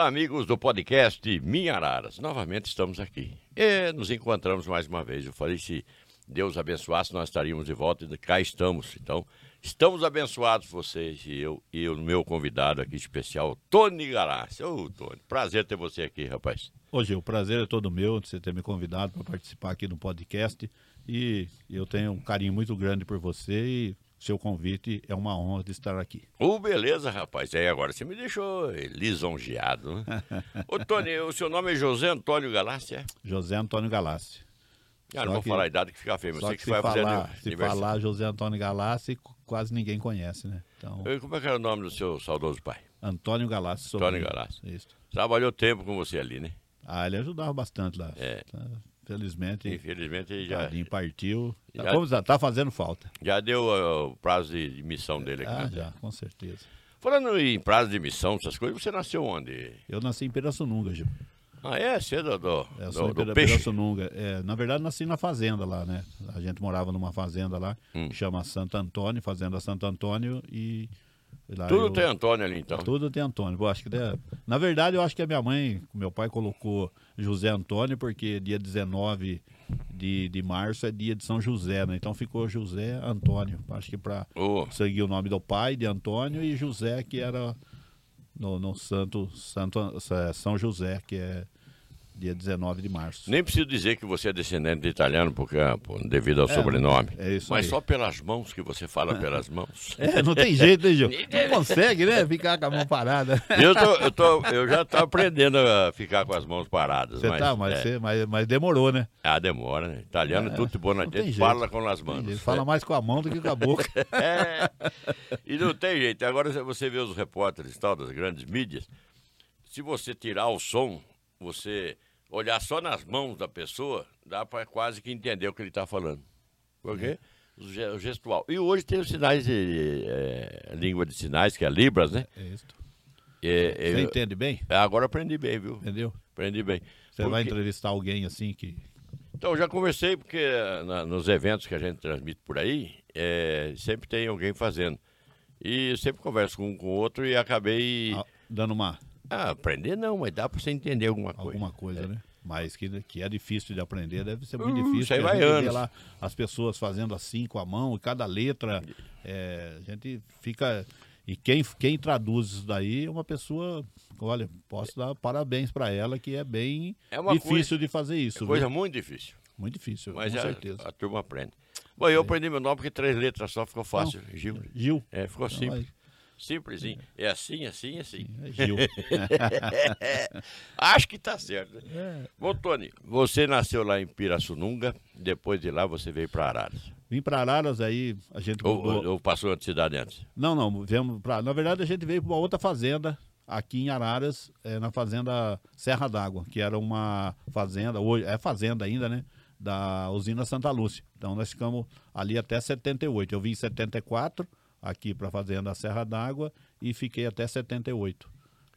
Olá, amigos do podcast Minha Araras. Novamente estamos aqui. E nos encontramos mais uma vez. Eu falei se Deus abençoasse, nós estaríamos de volta e cá estamos. Então, estamos abençoados vocês e eu e o meu convidado aqui especial, Tony Galassi. Ô, Tony, prazer ter você aqui, rapaz. Hoje o prazer é todo meu de você ter me convidado para participar aqui no podcast e eu tenho um carinho muito grande por você e seu convite é uma honra de estar aqui. Ô, beleza, rapaz. É, agora você me deixou lisonjeado, né? Ô, Tony, o seu nome é José Antônio Galassi, é? José Antônio Galassi. Ah, não vou que, falar a idade que fica feio, mas sei que, que vai falar, fazer Se falar José Antônio Galassi, quase ninguém conhece, né? Então... Como é que era o nome do seu saudoso pai? Antônio Galassi. Antônio Galassi. Isso. Trabalhou tempo com você ali, né? Ah, ele ajudava bastante lá. É. Tá, felizmente. Infelizmente ele já. Tadinho partiu. Tá, já, como, tá fazendo falta. Já deu uh, o prazo de missão dele aqui. Ah, né? já, com certeza. Falando em prazo de missão, essas coisas, você nasceu onde? Eu nasci em Pirassununga, Gil. Ah, é? Você é do, do, é, do, sou do peixe? Pirassununga. É, na verdade, nasci na fazenda lá, né? A gente morava numa fazenda lá, Hum. que chama Santo Antônio, Fazenda Santo Antônio, e lá Tudo eu- tem Antônio ali, então. Tudo tem Antônio. Pô, acho que Na verdade, eu acho que a minha mãe, meu pai colocou José Antônio, porque dia 19 de, de março é dia de São José, né? Então ficou José Antônio. Acho que para Ô, seguir o nome do pai, de Antônio, e José, que era no, no Santo, Santo São José, que é dia 19 de março. nem preciso dizer que você é descendente de italiano, porque, ah, devido ao sobrenome. é isso Mas aí. só pelas mãos que você fala pelas mãos. É, não tem jeito, né, Gil? Não consegue, né? Ficar com a mão parada. Eu, tô, eu, tô, eu já tô aprendendo a ficar com as mãos paradas. Você mas, tá, mas, é. você- mas, mas demorou, né? Ah, demora, né? Italiano, É, tudo gente, fala com as mãos. Ele fala mais com a mão do que com a boca. É. E não tem jeito. Agora você vê os repórteres e tal, das grandes mídias. Se você tirar o som, você olhar só nas mãos da pessoa, dá para quase que entender o que ele está falando. Por quê? O ge- o gestual. E hoje tem os sinais de é, língua de sinais, que é Libras, né? É isso. É, Você eu- entende bem? agora aprendi bem, viu? Entendeu? Aprendi bem. Você vai Porque- entrevistar alguém assim que. Então, eu já conversei, porque eh, na- nos eventos que a gente transmite por aí, eh, sempre tem alguém fazendo. E eu sempre converso com um com o outro e acabei. ah, dando uma Ah, aprender não, mas dá pra você entender alguma coisa. alguma coisa, né? Mas que, que é difícil de aprender, deve ser muito Hum, difícil. isso vai anos. lá as pessoas fazendo assim com a mão, e cada letra. é, a gente fica. E quem, quem traduz isso daí é uma pessoa. Olha, posso dar parabéns para ela, que é bem É difícil de fazer isso. É coisa viu? muito difícil, Muito difícil, mas com a, certeza. a turma aprende. Bom, eu aprendi meu nome porque três letras só ficou fácil. Gil. Gil. É, ficou simples. aí, Simplesinho. É assim, assim, assim. é Gil. Acho que tá certo. né? É. Bom, Tony, você nasceu lá em Pirassununga, depois de lá você veio para Araras. Vim para Araras, aí a gente Ou, mudou. ou, ou passou outra cidade antes? Não, não, viemos pra, na verdade a gente veio para uma outra fazenda aqui em Araras, é, na fazenda Serra d'Água, que era uma fazenda, hoje é fazenda ainda, né, da usina Santa Lúcia. Então nós ficamos ali até 78. Eu vim em 74 aqui para a fazenda Serra d'Água e fiquei até 78.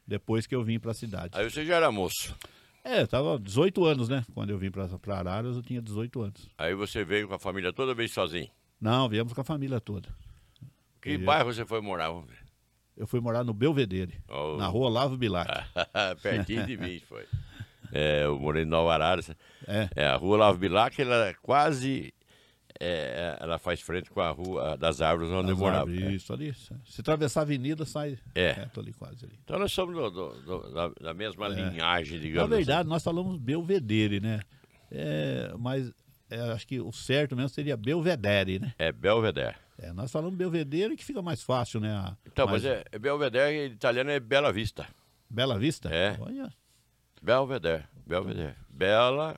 Depois que eu vim para a cidade. Aí você já era moço. É, tava 18 anos, né? Quando eu vim para Araras, eu tinha 18 anos. Aí você veio com a família toda vez sozinho. Não, viemos com a família toda. Que E- bairro você foi morar? Vamos ver. Eu fui morar no Belvedere, Oh. na rua Lavo Bilac. Pertinho de mim foi. É, eu morei em Nova Araras. É. É, a rua Lavo Bilac, ela é quase. É, ela faz frente com a rua das árvores onde eu As morava. árvores, É. Isso ali. Se atravessar a avenida, sai É. reto ali quase ali. Então nós somos do- do- do- da, da mesma É. linhagem, Na digamos verdade, nós falamos Belvedere, né? É, mas é, acho que o certo mesmo seria Belvedere, né? assim. É Belvedere. É, nós falamos Belvedere que fica mais fácil, né? A- Então, mais- mas é, é Belvedere, em italiano é Bela Vista. Bela Vista? É. Olha, Belvedere, Belvedere. Bela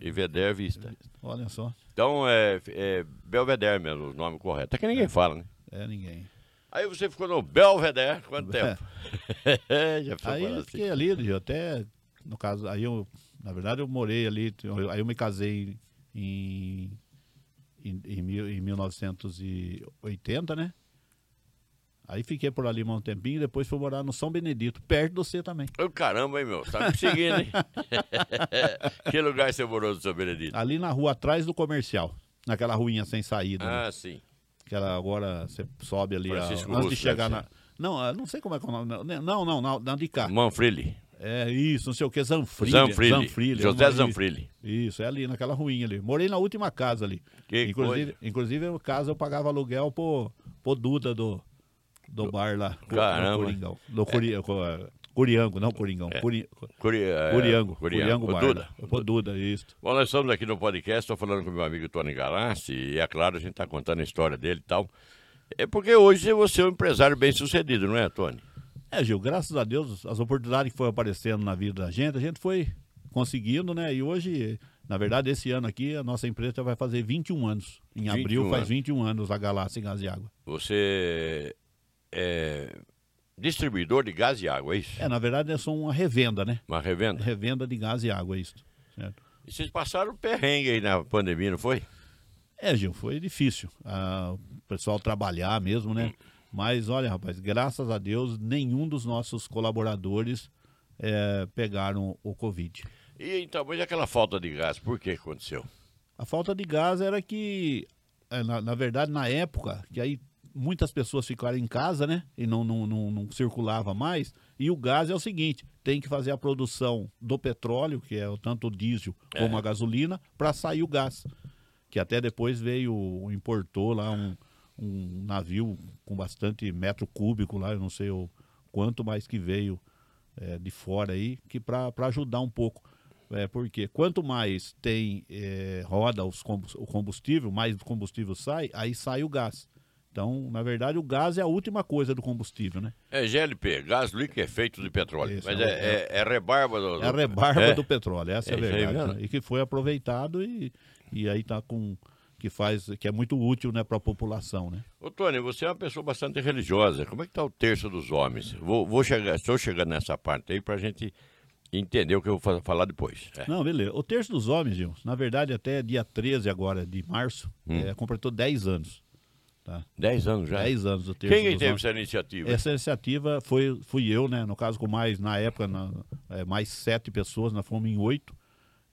e Vedere Vista. olha só. Então é, é Belvedere mesmo, o nome correto. É que ninguém fala, né? É ninguém. Aí você ficou no Belvedere quanto tempo? Já Aí eu assim. fiquei ali, até, no caso, aí eu, na verdade eu morei ali, aí eu me casei em, em, em, em 1980, né? Aí fiquei por ali mais um tempinho, depois fui morar no São Benedito, perto de você também. Ô, caramba, hein, meu? Tá me seguindo, hein? que lugar você morou do São Benedito? Ali na rua atrás do comercial, naquela ruinha sem saída. né? Ah, sim. Aquela agora você sobe ali a- antes de chegar na. Não, não sei como é que é o nome. Não, não, não, na, na de cá. Manfredi. É isso, não sei o que, Zanfrilli. Zanfrilli. Zanfrilli, José Zanfrilli. Isso, é ali naquela ruinha ali. Morei na última casa ali. Que inclusive, coisa. inclusive, no caso, eu pagava aluguel pro, pro Duda do, do bar lá. Caramba. Do Coringão. Do Curi, Curiango, não Coringão. É, Curiango. Curiango. O bar. Duda. lá. Pro Duda, isso. Bom, nós estamos aqui no podcast, estou falando com meu amigo Tony Galassi, e é claro, a gente está contando a história dele e tal. É porque hoje você é um empresário bem sucedido, não é, Tony? É, Gil, graças a Deus, as oportunidades que foram aparecendo na vida da gente, a gente foi conseguindo, né? E hoje, na verdade, esse ano aqui, a nossa empresa vai fazer 21 anos. Em 21 abril faz anos. 21 anos a Galáxia Gás e Água. Você é distribuidor de gás e água, é isso? É, na verdade, é só uma revenda, né? Uma revenda? Revenda de gás e água, é isso. Certo? E vocês passaram perrengue aí na pandemia, não foi? É, Gil, foi difícil. Ah, o pessoal trabalhar mesmo, né? Mas olha, rapaz, graças a Deus, nenhum dos nossos colaboradores eh, pegaram o Covid. E então, mas aquela falta de gás, por que aconteceu? A falta de gás era que, eh, na, na verdade, na época, que aí muitas pessoas ficaram em casa, né? E não, não, não, não circulava mais. E o gás é o seguinte: tem que fazer a produção do petróleo, que é tanto o diesel como a gasolina, para sair o gás. Que até depois veio, importou lá um, um navio com bastante metro cúbico lá, eu não sei o quanto mais que veio eh, de fora aí, que para ajudar um pouco. É, porque quanto mais tem eh, roda os o combustível, mais combustível sai, aí sai o gás. Então, na verdade, o gás é a última coisa do combustível, né? É GLP, gás líquido é feito de petróleo. Isso, mas é é, é, é rebarba do. É a rebarba É. do petróleo, essa é, É a aí verdade. né? E que foi aproveitado e, e aí tá com que faz que é muito útil, né, para a população, né? Ô, Tony, você é uma pessoa bastante religiosa. Como é que tá o terço dos homens? Vou, vou chegar, estou chegando nessa parte aí pra gente entender o que eu vou fa- falar depois. É. Não, beleza. O terço dos homens, Gil, na verdade, até dia 13 agora de março, Hum. é, completou 10 anos. Tá? Dez anos já. 10 anos o terço Quem teve homens. essa iniciativa? Essa iniciativa foi fui eu, né? No caso com mais na época na- é, mais sete pessoas, nós fomos em oito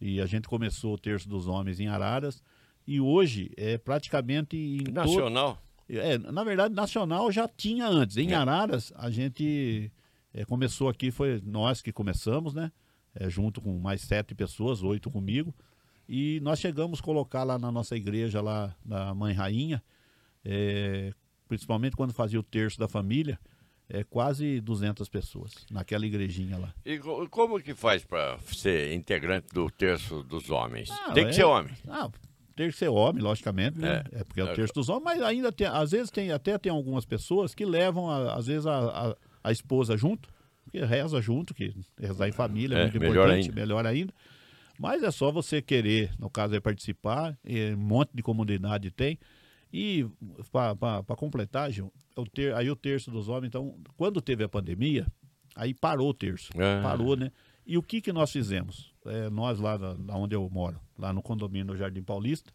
e a gente começou o terço dos homens em Araras e hoje é praticamente em todo, Nacional. é, na verdade nacional já tinha antes. Em É. Araras a gente é, começou aqui foi nós que começamos, né? É, junto com mais sete pessoas, oito comigo e nós chegamos a colocar lá na nossa igreja lá da Mãe Rainha é, principalmente quando fazia o terço da família, é quase 200 pessoas naquela igrejinha lá. E co- como que faz pra ser integrante do terço dos homens? Ah, Tem que é- ser homem. Ah, tem que ser homem, logicamente, né? É, porque é o terço dos homens, mas ainda tem, às vezes tem, até tem algumas pessoas que levam, a- às vezes, a, a, a esposa junto, porque reza junto, que rezar em família é, É, muito melhor importante, ainda. melhor ainda. Mas é só você querer, no caso, é participar, e um monte de comunidade tem. E para completar, Gil, o ter, aí o terço dos homens, então, quando teve a pandemia, aí parou o terço. Ah. Parou, né? E o que, que nós fizemos? É, nós lá da, da onde eu moro, lá no condomínio do Jardim Paulista,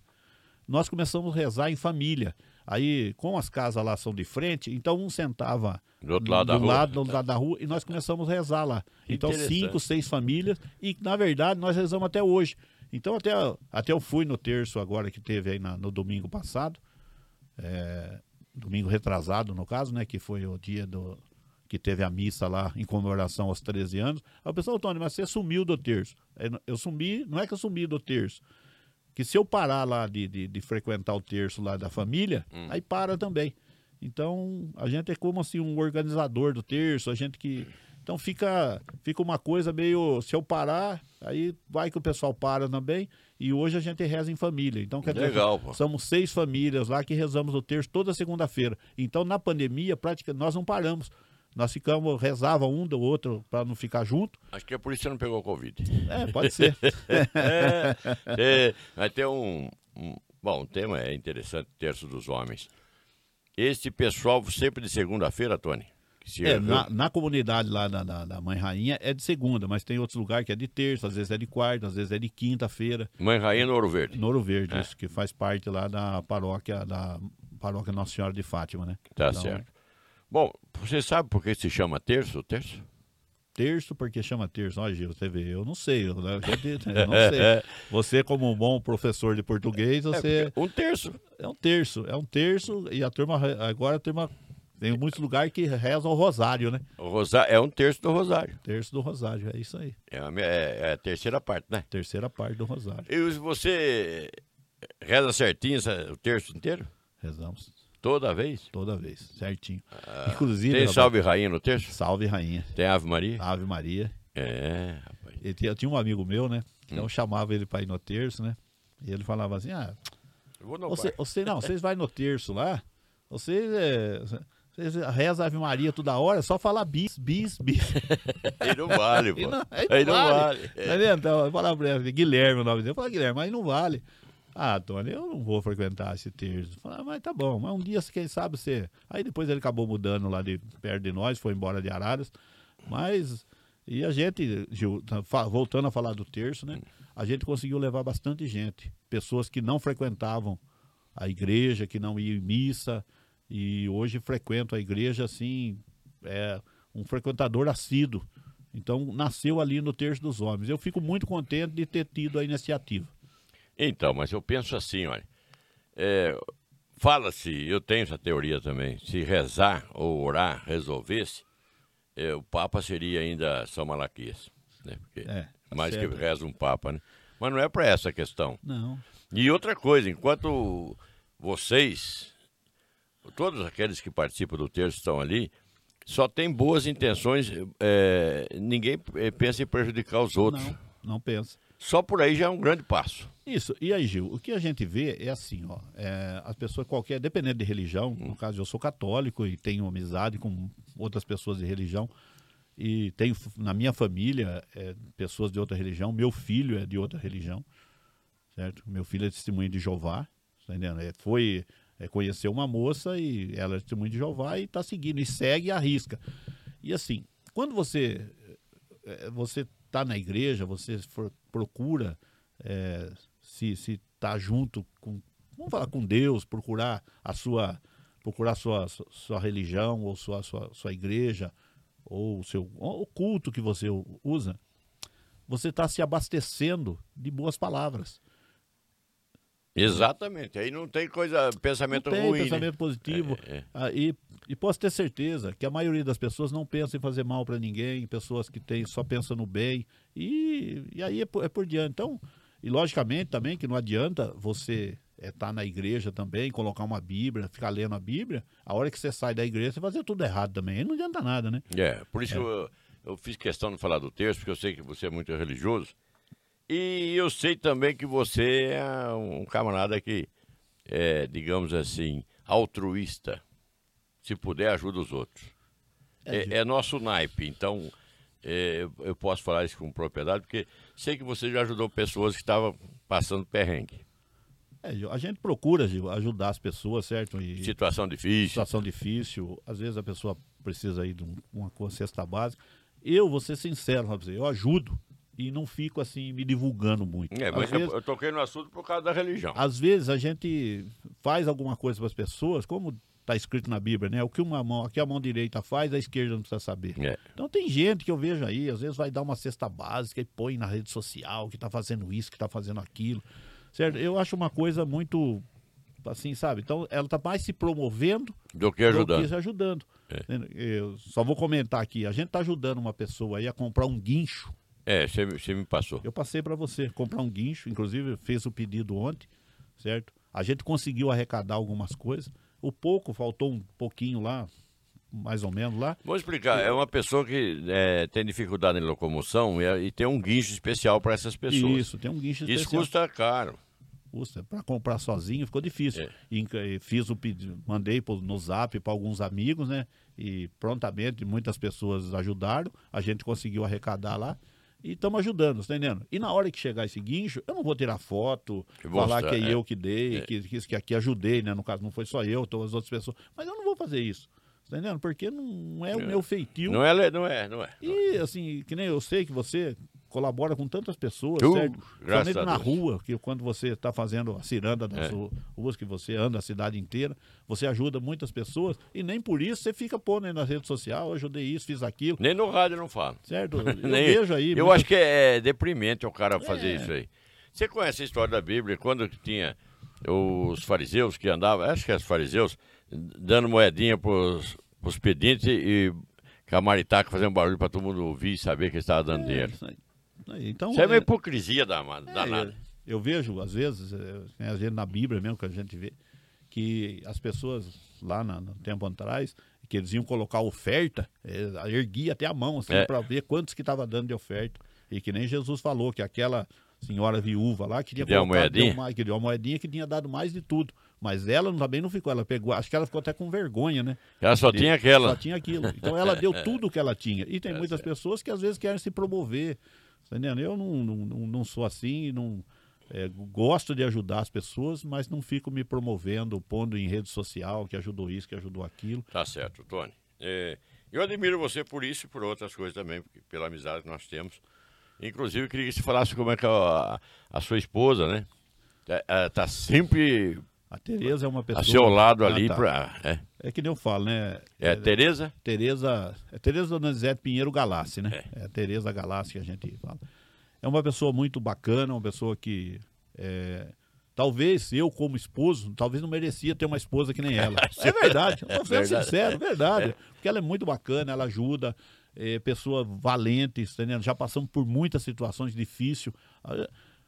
nós começamos a rezar em família. Aí, como as casas lá são de frente, então um sentava Do outro lado da do rua. lado, do lado da rua e nós começamos a rezar lá. Então, cinco, seis famílias e, na verdade, nós rezamos até hoje. Então, até, até eu fui no terço agora que teve aí na- no domingo passado, é, domingo retrasado, no caso, né, que foi o dia do que teve a missa lá em comemoração aos 13 anos. Aí o pessoal, Tony, mas você sumiu do terço. Eu sumi, não é que eu sumi do terço, que se eu parar lá de, de, de frequentar o terço lá da família, Hum. aí para também. Então, a gente é como assim um organizador do terço, a gente que então fica fica uma coisa meio se eu parar, aí vai que o pessoal para também. E hoje a gente reza em família. Então, quer dizer, Legal, pô. somos seis famílias lá que rezamos o terço toda segunda-feira. Então, na pandemia, praticamente nós não paramos. Nós ficamos, rezava um do outro para não ficar junto. Acho que é por isso que você não pegou Covid. É, pode ser. É, é, vai ter um, um- Bom, o tema é interessante, terço dos homens. Este pessoal sempre de segunda-feira, Tony? É, na, na comunidade lá da, da, da Mãe Rainha é de segunda, mas tem outros lugares que é de terça, às vezes é de quarta, às vezes é de quinta-feira. Mãe Rainha no Ouro Verde. No Ouro Verde, É. isso, que faz parte lá da paróquia, da paróquia Nossa Senhora de Fátima, né? Tá Então, certo. Bom, você sabe por que se chama terço? Terço? Terço, porque chama terço. Olha, Gil, você vê, eu não sei, eu, né, eu não sei. Você, como um bom professor de português, você Um terço. é um terço, é um terço. E a turma, agora a turma Tem muitos lugares que rezam o rosário, né? O rosário, é um terço do rosário. Terço do rosário, é isso aí. É a, é, é a terceira parte, né? Terceira parte do rosário. E você reza certinho o terço inteiro? Rezamos. Toda vez? Toda vez, certinho. Ah, Inclusive. Tem salve rainha no terço? Salve rainha. Tem Ave Maria? Ave Maria. É, rapaz. Eu tinha um amigo meu, né? Então hum. eu chamava ele para ir no terço, né? E ele falava assim: ah, você, você, não, vocês vai no terço lá, vocês, é, rezam Ave Maria toda hora, é só falar bis, bis, bis. Aí não vale, pô. Aí não, aí aí não vale. vale. É. Então, eu falava pra ele, Guilherme o nome dele. Eu Guilherme, mas não vale. Ah, Tony, eu não vou frequentar esse terço. Falei, ah, mas tá bom, mas um dia, quem sabe, você. Aí depois ele acabou mudando lá de perto de nós, foi embora de Araras. Mas. E a gente, Gil, tá, voltando a falar do terço, né? A gente conseguiu levar bastante gente. Pessoas que não frequentavam a igreja, que não iam em missa. E hoje frequentam a igreja, assim, é um frequentador assíduo. Então, nasceu ali no Terço dos Homens. Eu fico muito contente de ter tido a iniciativa. Então, mas eu penso assim, olha. É, Fala-se, eu tenho essa teoria também, se rezar ou orar resolvesse, é, o Papa seria ainda São Malaquias. Né? Porque é, tá mais certo. que reza um Papa, né? Mas não é para essa questão. Não. E outra coisa, enquanto vocês, todos aqueles que participam do terço estão ali, só tem boas intenções, é, ninguém é, pensa em prejudicar os outros. Não, não pensa. Só por aí já é um grande passo. Isso. E aí, Gil, o que a gente vê é assim, ó. É, as pessoas qualquer, dependendo de religião, hum. no caso eu sou católico e tenho amizade com outras pessoas de religião, e tenho na minha família é, pessoas de outra religião, meu filho é de outra religião, certo? Meu filho é testemunho de Jeová, tá entendendo? É, foi é, conheceu uma moça e ela é testemunho de Jeová e está seguindo, e segue e arrisca. E assim, quando você é, você está na igreja, você for, procura é, se se tá junto com vamos falar com Deus, procurar a sua procurar sua sua religião ou sua sua, sua igreja ou o seu o culto que você usa, você está se abastecendo de boas palavras. Exatamente. Aí não tem coisa, pensamento não tem ruim. Pensamento né? positivo. É, é. Ah, e, e posso ter certeza que a maioria das pessoas não pensa em fazer mal para ninguém, pessoas que têm, só pensam no bem. E, e aí é por, é por diante. Então, e logicamente também que não adianta você estar é, tá na igreja também, colocar uma Bíblia, ficar lendo a Bíblia. A hora que você sai da igreja, você fazer tudo errado também. Aí não adianta nada, né? É, por isso é. eu, eu fiz questão de falar do texto, porque eu sei que você é muito religioso. E eu sei também que você é um camarada que é, digamos assim, altruísta. Se puder, ajuda os outros. É, é, nosso naipe, então é, eu posso falar isso com propriedade, porque sei que você já ajudou pessoas que estavam passando perrengue. É, a gente procura ajudar as pessoas, certo? E situação difícil. Situação difícil. Às vezes a pessoa precisa aí de uma, uma cesta básica. Eu, vou ser sincero, eu ajudo e não fico assim me divulgando muito. É, mas vezes, eu toquei no assunto por causa da religião. Às vezes a gente faz alguma coisa para as pessoas, como está escrito na Bíblia, né? O que uma mão, aqui a mão direita faz, a esquerda não precisa saber. É. Então tem gente que eu vejo aí, às vezes vai dar uma cesta básica e põe na rede social que está fazendo isso, que está fazendo aquilo, certo? Eu acho uma coisa muito assim, sabe? Então ela está mais se promovendo do que ajudando. Do que ajudando. É. Eu só vou comentar aqui, a gente está ajudando uma pessoa aí a comprar um guincho é, você me passou. Eu passei para você comprar um guincho, inclusive fez o pedido ontem, certo? A gente conseguiu arrecadar algumas coisas. O pouco, faltou um pouquinho lá, mais ou menos lá. Vou explicar. É uma pessoa que é, tem dificuldade em locomoção e, e tem um guincho especial para essas pessoas. Isso, tem um guincho especial. Isso custa caro. Custa. Para comprar sozinho ficou difícil. É. E, fiz o pedido, mandei no zap para alguns amigos, né? E prontamente muitas pessoas ajudaram. A gente conseguiu arrecadar lá e estamos ajudando, tá entendendo? E na hora que chegar esse guincho, eu não vou tirar foto, que falar mostrar, que é, é, eu que dei, é. que, que, que aqui ajudei, né? No caso, não foi só eu, todas as outras pessoas. Mas eu não vou fazer isso. Tá entendendo? Porque não é o meu feitio. Não é, não é, não é. E assim, que nem eu sei que você colabora com tantas pessoas, uh, certo? Principalmente na rua, que quando você está fazendo a ciranda das é. ruas, que você anda a cidade inteira, você ajuda muitas pessoas e nem por isso você fica pondo aí na rede social, eu ajudei isso, fiz aquilo. Nem no rádio não falo. Certo? Eu nem, vejo aí. Eu acho que é deprimente o cara fazer é. isso aí. Você conhece a história da Bíblia, quando tinha os fariseus que andavam, acho que é os fariseus, dando moedinha para o expediente e com a maritaca fazendo barulho para todo mundo ouvir e saber que estava dando dinheiro. Isso, aí. Aí, então, Isso é uma é, hipocrisia danada. é, eu vejo, às vezes, é, né, às vezes na Bíblia mesmo que a gente vê, que as pessoas lá na- no tempo atrás, que eles iam colocar oferta, é, erguia até a mão, assim, É. para ver quantos que estava dando de oferta. E que nem Jesus falou, que aquela senhora viúva lá queria Que deu uma colocar, deu moedinha? mais, que deu uma moedinha que tinha dado mais de tudo. Mas ela também não ficou, ela pegou, acho que ela ficou até com vergonha, né? Ela só tinha aquela. Só tinha aquilo. Então ela deu tudo o que ela tinha. E tem muitas pessoas que às vezes querem se promover. Tá entendendo? Eu não, não, não, sou assim, não é, gosto de ajudar as pessoas, mas não fico me promovendo, pondo em rede social que ajudou isso, que ajudou aquilo. Tá certo, Tony. É, eu admiro você por isso e por outras coisas também, porque- pela amizade que nós temos. Inclusive, eu queria que você falasse como é que a, a sua esposa, né? é, é, Tá sempre A Tereza é uma pessoa. a seu lado Ah, ali. tá. Pra, é, É que nem eu falo, né? é, Tereza? Tereza, é Tereza Donizete Pinheiro Galassi, né? É, a Tereza Galassi que a gente fala. É uma pessoa muito bacana, uma pessoa que é, talvez eu como esposo, talvez não merecia ter uma esposa que nem ela. É verdade, eu tô sendo verdade. sincero, verdade. Porque ela é muito bacana, ela ajuda, é pessoa valente, entendendo? Já passamos por muitas situações difíceis.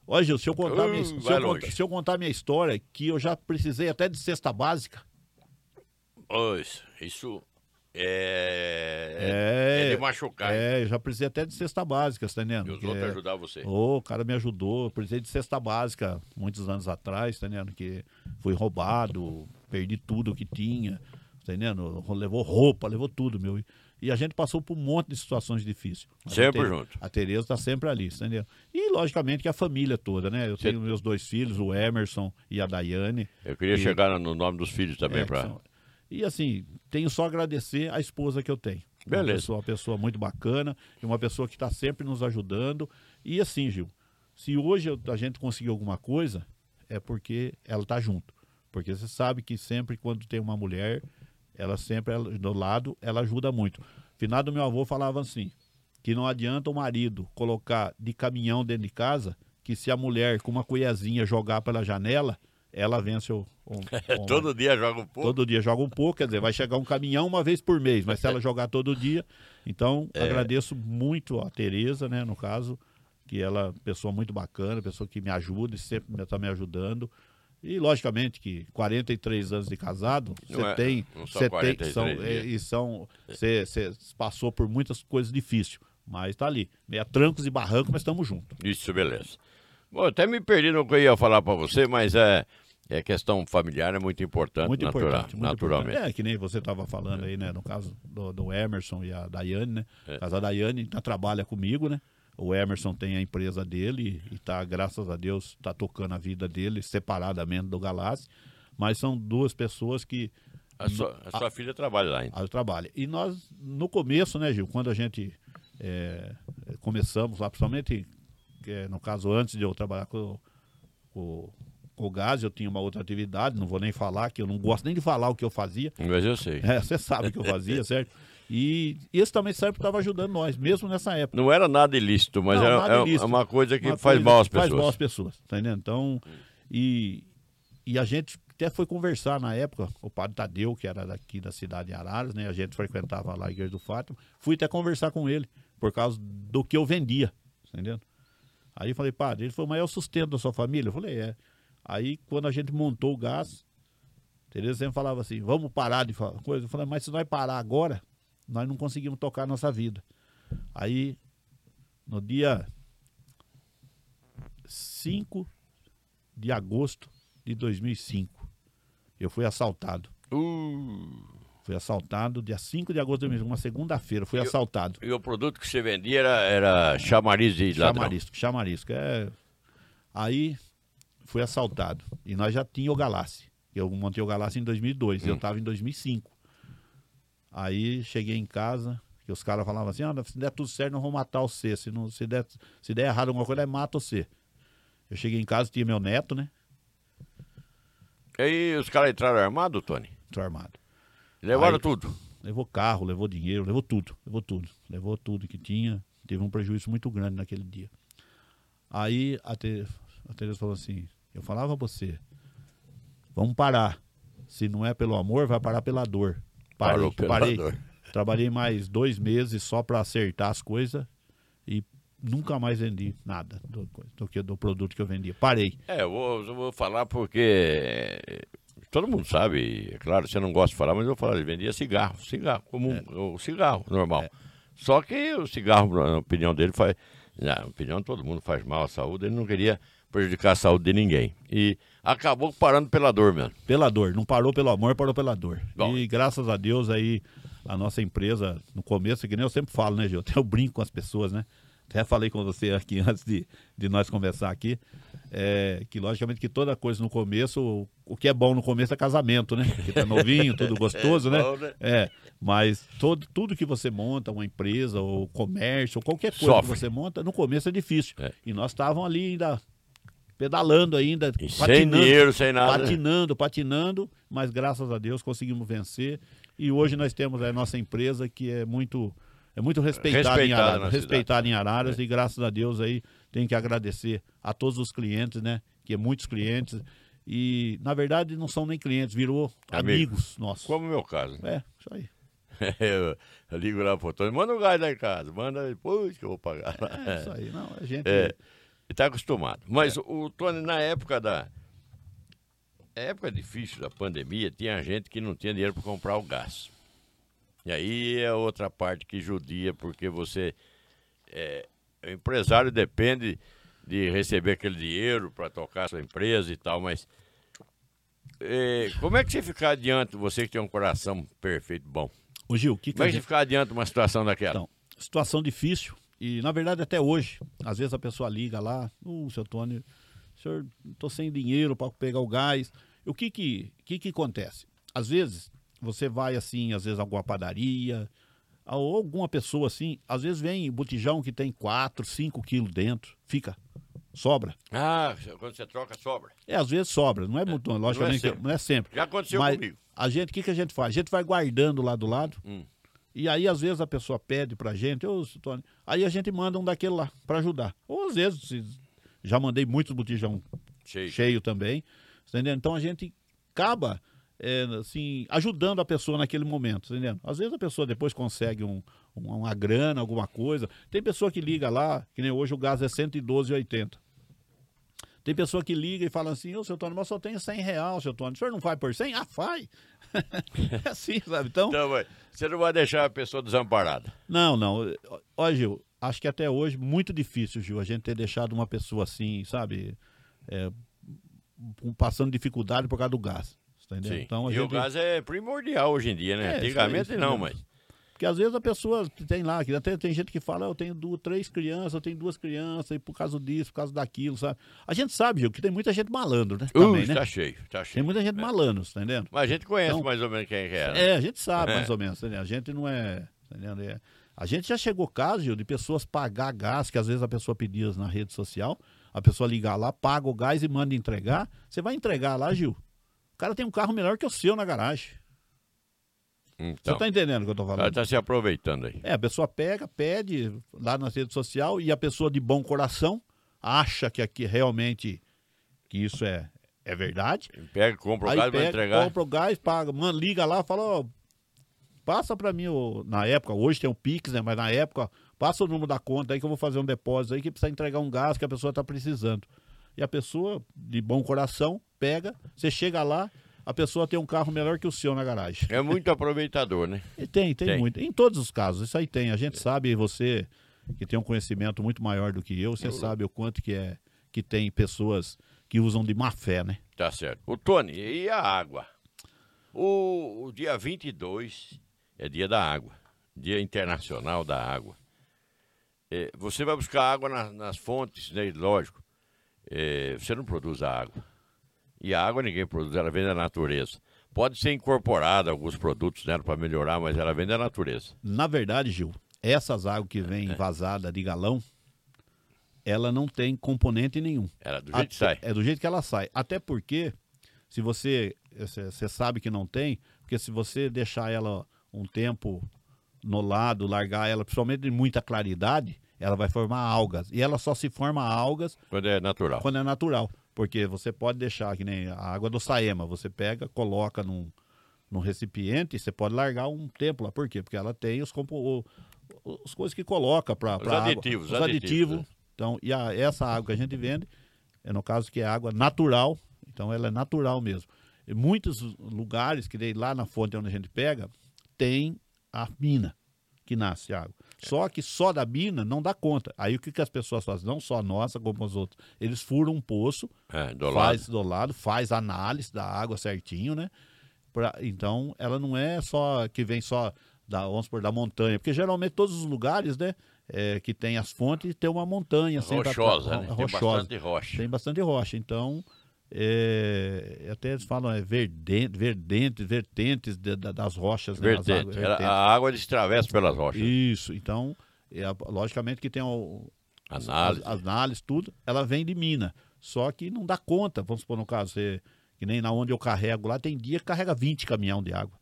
Olha, Gil, se eu contar, minha, Uh, se, vai eu contar, se eu contar minha história, que eu já precisei até de cesta básica. Pois, isso é, É, é de machucar. É, eu já precisei até de cesta básica, tá entendendo? E os outros é- ajudar você. Ô, o cara me ajudou, eu precisei de cesta básica muitos anos atrás, tá entendendo? Que fui roubado, perdi tudo que tinha, tá entendendo? Levou roupa, levou tudo, meu. E a gente passou por um monte de situações difíceis. Sempre a Te- junto. A Tereza tá sempre ali, tá entendendo? E, logicamente, que a família toda, né? Eu Cê- tenho meus dois filhos, o Emerson e a Daiane. Eu queria chegar no nome dos filhos também. É, pra... são- E assim, tenho só a agradecer a esposa que eu tenho. Uma Beleza. pessoa, uma pessoa muito bacana e uma pessoa que está sempre nos ajudando. E assim, Gil, se hoje a gente conseguir alguma coisa, é porque ela está junto. Porque você sabe que sempre quando tem uma mulher, ela sempre ela- do lado, ela ajuda muito. Finado meu avô falava assim, que não adianta o marido colocar de caminhão dentro de casa, que se a mulher com uma colherzinha jogar pela janela, ela vence o, o, o Todo dia joga um pouco. Todo dia joga um pouco, quer dizer, vai chegar um caminhão uma vez por mês, mas se ela jogar todo dia. Então, É. agradeço muito a Tereza, né, no caso, que ela é uma pessoa muito bacana, pessoa que me ajuda e sempre está me ajudando. E, logicamente, que 43 anos de casado, você é- tem. Você tem. 43 São, é, e são. Você passou por muitas coisas difíceis, mas tá ali. Meia trancos e barrancos, mas estamos juntos. Isso, beleza. Bom, até me perdi no que eu ia falar para você, mas é, é questão familiar, é muito importante, Muito natural- importante, muito naturalmente. importante. É, que nem você estava falando aí, né? No caso do, do Emerson e a Daiane, né? É. A Daiane tá, trabalha comigo, né? O Emerson tem a empresa dele e tá, graças a Deus, tá tocando a vida dele separadamente do Galassi. Mas são duas pessoas que A sua, a sua filha trabalha lá ainda. ah, trabalham. E nós, no começo, né, Gil, quando a gente é, começamos lá, principalmente, é, no caso, antes de eu trabalhar com, com, com o gás, eu tinha uma outra atividade, não vou nem falar, que eu não gosto nem de falar o que eu fazia. Mas eu sei. É, você sabe o que eu fazia, certo? E esse também sempre estava ajudando nós, mesmo nessa época. Não era nada ilícito, mas Não, é, nada é- ilícito. é uma coisa que Uma faz coisa mal às que Faz pessoas. mal às pessoas, tá entendendo? Então, e, e a gente até foi conversar na época, o padre Tadeu, que era daqui da cidade de Araras, né? A gente frequentava lá a Igreja do Fátima. Fui até conversar com ele, por causa do que eu vendia, tá entendendo? Aí eu falei, padre, ele falou, mas é o sustento da sua família? Eu falei, é. Aí, quando a gente montou o gás, Tereza sempre falava assim, vamos parar de falar coisa. Eu falei, mas se nós parar agora, nós não conseguimos tocar a nossa vida. Aí, no dia 5 de agosto de 2005, eu fui assaltado. Uh, Fui assaltado dia 5 de agosto de 2005, uma segunda-feira, fui Eu- assaltado. e o produto que você vendia era, era chamariz de ladrão. Chamarisco, chamarisco. É... Aí fui assaltado. E nós já tínhamos o Galassi. Eu montei o Galassi em 2002 e eu estava em 2005. Aí cheguei em casa, que os caras falavam assim: ah, se der tudo certo, não vou matar você. Se, não, se, der, se der errado alguma coisa, mata você. Eu cheguei em casa, tinha meu neto, né? E aí os caras entraram armados, Tony? Tô armado. Levaram Aí- tudo. Levou carro, levou dinheiro, levou tudo, levou tudo. Levou tudo que tinha. Teve um prejuízo muito grande naquele dia. Aí a, Te- a Tereza falou assim: Eu falava a você, vamos parar. Se não é pelo amor, vai parar pela dor. Parei, Parou pela parei. dor. Trabalhei mais dois meses só para acertar as coisas e nunca mais vendi nada do, do, do produto que eu vendia. Parei. É, eu vou, eu vou falar porque todo mundo sabe, é claro, você não gosta de falar, mas eu falar, ele vendia cigarro, cigarro, comum, É. o cigarro normal. Só que o cigarro, na opinião dele, faz. Na opinião de todo mundo faz mal à saúde, ele não queria prejudicar a saúde de ninguém. E acabou parando pela dor mesmo. Pela dor. Não parou pelo amor, parou pela dor. Bom. E graças a Deus aí, a nossa empresa, no começo, que nem eu sempre falo, né, Gil? Até eu brinco com as pessoas, né? Até falei com você aqui antes de, de nós conversar aqui. É, que logicamente que toda coisa no começo, o, o que é bom no começo é casamento, né? Que tá novinho, tudo gostoso, né? bom, né? É, mas todo, tudo que você monta, uma empresa, ou comércio, ou qualquer coisa Sofre. que você monta, no começo é difícil. É. E nós estávamos ali ainda pedalando ainda, E sem dinheiro, sem nada. né? patinando, patinando, mas graças a Deus conseguimos vencer. E hoje nós temos a nossa empresa que é muito é muito respeitada, em Respeitada Araras, na respeitada em Araras É. e graças a Deus aí tem que agradecer a todos os clientes, né? Que é muitos clientes e na verdade não são nem clientes, virou Amigo. amigos nossos. Como o meu caso. É, isso aí. eu, ligo lá pro Tony, manda um gás lá em casa, manda depois que eu vou pagar. É isso aí. Não, a gente É, está acostumado. Mas É. o Tony, na época da. época difícil da pandemia, tinha gente que não tinha dinheiro para comprar o gás. E aí é outra parte que judia, porque você. É, o empresário depende de receber aquele dinheiro para tocar a sua empresa e tal, mas. é, como é que você fica adiante, você que tem um coração perfeito, bom? Ô Gil, o que, que Como é que você gente... fica adiante uma situação daquela? Então, situação difícil. E, na verdade, até hoje, às vezes a pessoa liga lá, uh, seu Tony, senhor, tô sem dinheiro para pegar o gás. O que que, que que acontece? Às vezes, você vai assim, às vezes alguma padaria, ou alguma pessoa assim, às vezes vem botijão que tem 4, 5 quilos dentro, fica, sobra. Ah, quando você troca, sobra. É, às vezes sobra, não é muito, logicamente, sempre. não é sempre. Já aconteceu Mas comigo. a gente, o que, que a gente faz? A gente vai guardando lá do lado. Hum. E aí, às vezes, a pessoa pede pra gente, ô, Tony, aí a gente manda um daquele lá pra ajudar. Ou às vezes, já mandei muitos botijão Cheio. cheio também. entendendo? Então a gente acaba é, assim, ajudando a pessoa naquele momento, entendendo? Às vezes a pessoa depois consegue um, um- uma grana, alguma coisa. Tem pessoa que liga lá, que nem hoje o gás é 112,80. Tem pessoa que liga e fala assim, ô seu Tony, mas só tenho 100 reais, seu Tony. O senhor não vai por 100? Ah, vai! é assim, sabe? Então, Então, você não vai deixar a pessoa desamparada. não, não. Ó, Gil, acho que até hoje muito difícil, Gil, a gente ter deixado uma pessoa assim, sabe? É, passando dificuldade por causa do gás. Tá entendendo? Sim. Então, e gente, o gás é primordial hoje em dia, né? É, Antigamente não, mas. Porque às vezes a pessoa tem lá, que até tem gente que fala, "Ah, eu tenho duas, três crianças, eu tenho duas crianças, e por causa disso, por causa daquilo, sabe? A gente sabe, Gil, que tem muita gente malandro, né? Também, Uh, né? tá cheio, tá Tem cheio. muita gente malandro, tá entendendo? Mas a gente conhece Então- mais ou menos quem que é. né? É, a gente sabe É. mais ou menos, tá entendendo? A gente não é. tá entendendo? É. A gente já chegou caso, Gil, de pessoas pagar gás, que às vezes a pessoa pedia na rede social, a pessoa ligar lá, paga o gás e manda entregar. Você vai entregar lá, Gil. O cara tem um carro melhor que o seu na garagem. Então, Você tá entendendo o que eu tô falando? tá se aproveitando aí. É, a pessoa pega, pede lá na rede social e a pessoa de bom coração acha que aqui realmente que isso é, é verdade. Pega, compra o Aí gás, vai pega, entregar. compra o gás, paga, mano, liga lá, fala, ó, passa pra mim, na época, hoje tem o Pix, né, mas na época, passa o número da conta aí que eu vou fazer um depósito aí que precisa entregar um gás que a pessoa tá precisando. E a pessoa, de bom coração, pega, você chega lá, a pessoa tem um carro melhor que o seu na garagem. É muito aproveitador, né? E tem, tem, Tem. muito. Em todos os casos, isso aí tem. A gente sabe, você que tem um conhecimento muito maior do que eu, você sabe o quanto que é que tem pessoas que usam de má fé, né? Tá certo. O Tony, e a água? O, o dia 22 é dia da água, dia internacional da água. É, você vai buscar água na- nas fontes, né? Lógico. É, você não produz a água. E a água ninguém produz, ela vem da natureza. Pode ser incorporada alguns produtos nela para melhorar, mas ela vem da natureza. Na verdade, Gil, essas águas que É. vêm vazada de galão, ela não tem componente nenhum. Ela do jeito que sai. É do jeito que ela sai. Até porque, se você. Você você sabe que não tem, porque se você deixar ela um tempo no lado, largar ela, principalmente de muita claridade, ela vai formar algas. E ela só se forma algas Quando é natural. quando é natural. Porque você pode deixar, que nem a água do Saema, você pega, coloca num, num recipiente, você pode largar um tempo lá. Por quê? Porque ela tem os, compo, as coisas que coloca para Os aditivos, Os aditivos. aditivos. Então, e a- essa água que a gente vende, é no caso que é água natural, então ela é natural mesmo. Em muitos lugares, que nem lá na fonte onde a gente pega, tem a mina que nasce água. Só que só da mina não dá conta. Aí o que, que as pessoas fazem? Não só a nossa, como os outros. Eles furam um poço, É, do faz lado. do lado, faz análise da água certinho, né? Pra- então, ela não é só que vem só da, vamos supor, da montanha, porque geralmente todos os lugares, né, é, que tem as fontes, tem uma montanha sempre Rochosa, né? Tem rochosa. bastante rocha. Tem bastante rocha. Então, é, até eles falam é verdente, verdente, vertentes de- da- das rochas. né, Vertente. águas, vertentes. a água destravessa pelas rochas. Isso. Então, é, logicamente que tem o, Análise. as, as análises, tudo, ela vem de mina. Só que não dá conta, vamos supor no caso, você, que nem na onde eu carrego lá, tem dia que carrega 20 caminhão de água,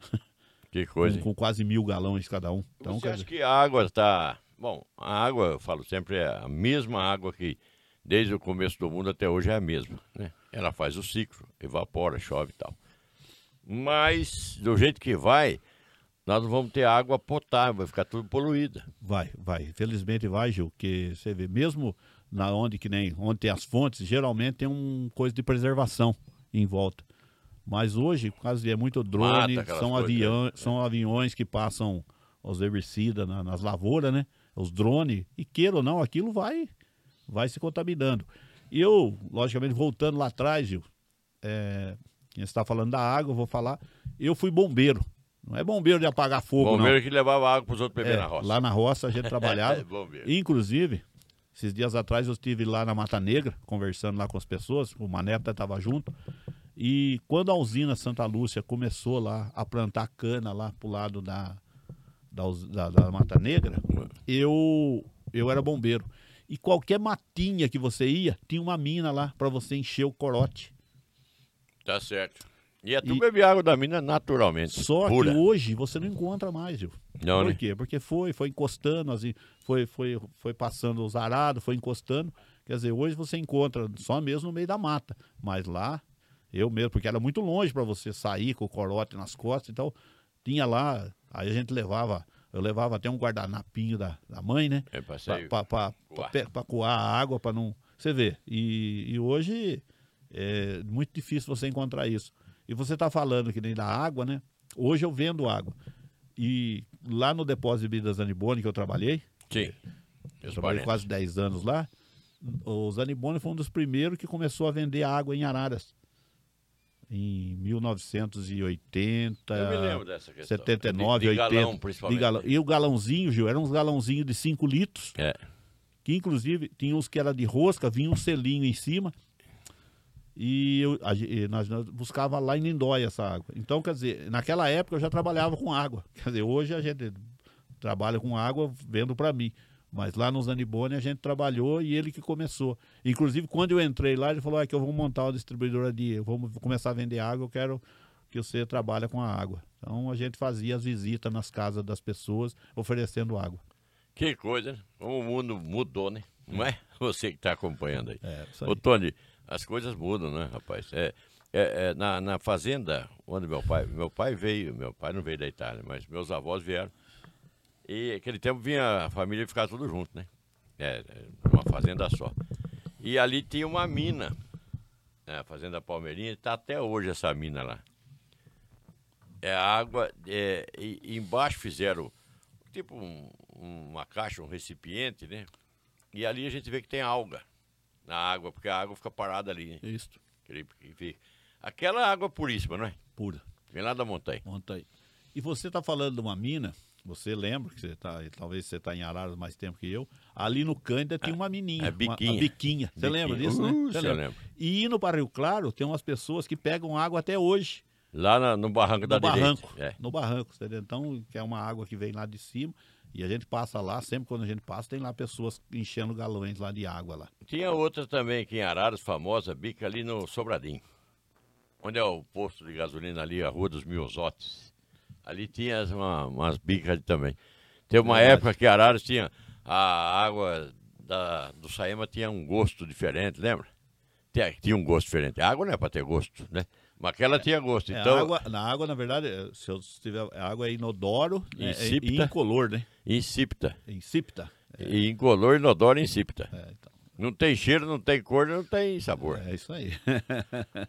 Que coisa. com, com quase mil galões cada um. Então, Você acha dizer, que a água está. Bom, a água, eu falo sempre, é a mesma água que desde o começo do mundo até hoje é a mesma. Né? Ela faz o ciclo, evapora, chove e tal. Mas, do jeito que vai, nós não vamos ter água potável, vai ficar tudo poluída. vai, vai. Felizmente vai, Gil, porque você vê, mesmo na onde que nem onde tem as fontes, geralmente tem um coisa de preservação em volta. Mas hoje, por causa de é muito drone, são, avião, né? são aviões que passam os herbicidas na- nas lavouras, né? Os drones, e queira ou não, aquilo vai, vai se contaminando. E eu, logicamente, voltando lá atrás, Gil, é, quem está falando da água, eu vou falar, eu fui bombeiro. Não é bombeiro de apagar fogo, não. Bombeiro que levava água para os outros beber É, na roça. Lá na roça a gente É, trabalhava. bombeiro. Inclusive, esses dias atrás eu estive lá na Mata Negra, conversando lá com as pessoas, o Mané até estava junto. E quando a usina Santa Lúcia começou lá a plantar cana lá pro lado da, da, da- da Mata Negra, eu, eu era bombeiro. E qualquer matinha que você ia, tinha uma mina lá para você encher o corote. Tá certo. E é tu E- beber água da mina naturalmente. Só pura. que hoje você não encontra mais, viu? Não, Por né? quê? Porque foi, foi encostando, assim, foi, foi, foi passando os arados, foi encostando. Quer dizer, hoje você encontra só mesmo no meio da mata. Mas lá, eu mesmo, porque era muito longe para você sair com o corote nas costas, então tinha lá, aí a gente levava, eu levava até um guardanapinho da, da mãe, né? É. Para coar. coar a água, para não. Você vê. E, e hoje é muito difícil você encontrar isso. E você está falando que nem da água, né? Hoje eu vendo água. E lá no depósito de bebidas Zanibone que eu trabalhei, Sim. eu trabalhei parentes. quase 10 anos lá, o Zanibone foi um dos primeiros que começou a vender água em Araras. Em 1980. Eu me lembro dessa questão. 79, de, de 80. galão, principalmente. galão. E o galãozinho, Gil, eram uns galãozinhos de 5 litros É. que inclusive tinha uns que era de rosca, vinha um selinho em cima. E eu, a e nós, nós buscava lá em Lindóia essa água. Então, quer dizer, naquela época eu já trabalhava com água. Quer dizer, hoje a gente trabalha com água vendo para mim. Mas lá no Zanibone a gente trabalhou e ele que começou. Inclusive, quando eu entrei lá, ele falou: é que eu vou montar uma distribuidora de. Eu vou começar a vender água, eu quero que você trabalhe com a água. Então a gente fazia as visitas nas casas das pessoas oferecendo água. Que coisa, né? Como o mundo mudou, né? Não é? Você que está acompanhando aí. É, aí. Ô, Tony, as coisas mudam, né, rapaz? É, é, é, na, na fazenda onde meu pai... Meu pai veio, meu pai não veio da Itália, mas meus avós vieram. E aquele tempo vinha a família ficar tudo junto, né? É, é, uma fazenda só. E ali tinha uma mina, né, a fazenda Palmeirinha, e tá até hoje essa mina lá. É água, é, e, embaixo fizeram tipo um- uma caixa, um recipiente, né? E ali a gente vê que tem alga na água, porque a água fica parada ali. Né? Isso, Aquela água puríssima, não é? pura. Vem lá da montanha. Monta aí. E você está falando de uma mina, você lembra que você tá, talvez você está em Araras mais tempo que eu. Ali no Cândida tem uma mininha, é uma- biquinha. a biquinha. Você lembra disso, né? Uh, Você lembra? lembro. E indo para Rio Claro, tem umas pessoas que pegam água até hoje. Lá na- no barranco da no barranco. direita. É. No barranco, entendeu? Então, que é uma água que vem lá de cima. E a gente passa lá, sempre quando a gente passa, tem lá pessoas enchendo galões lá de água lá. Tinha outra também aqui em Araras, famosa, bica ali no Sobradinho. Onde é o posto de gasolina ali, a Rua dos Miosotes. Ali tinha uma- umas bicas também. Teve uma Verdade. época que Araras tinha a água da, do Saema tinha um gosto diferente, lembra? Tinha, tinha um gosto diferente. A água não é para ter gosto, né? Mas aquela tinha gosto. É, Então, água, na água, na verdade, é, se eu tiver a água é inodoro né, é, Insípida. e incolor, né? insípida. Insípida. E incolor, inodoro e insípida. É, então, Não tem cheiro, não tem cor, não tem sabor. é isso aí.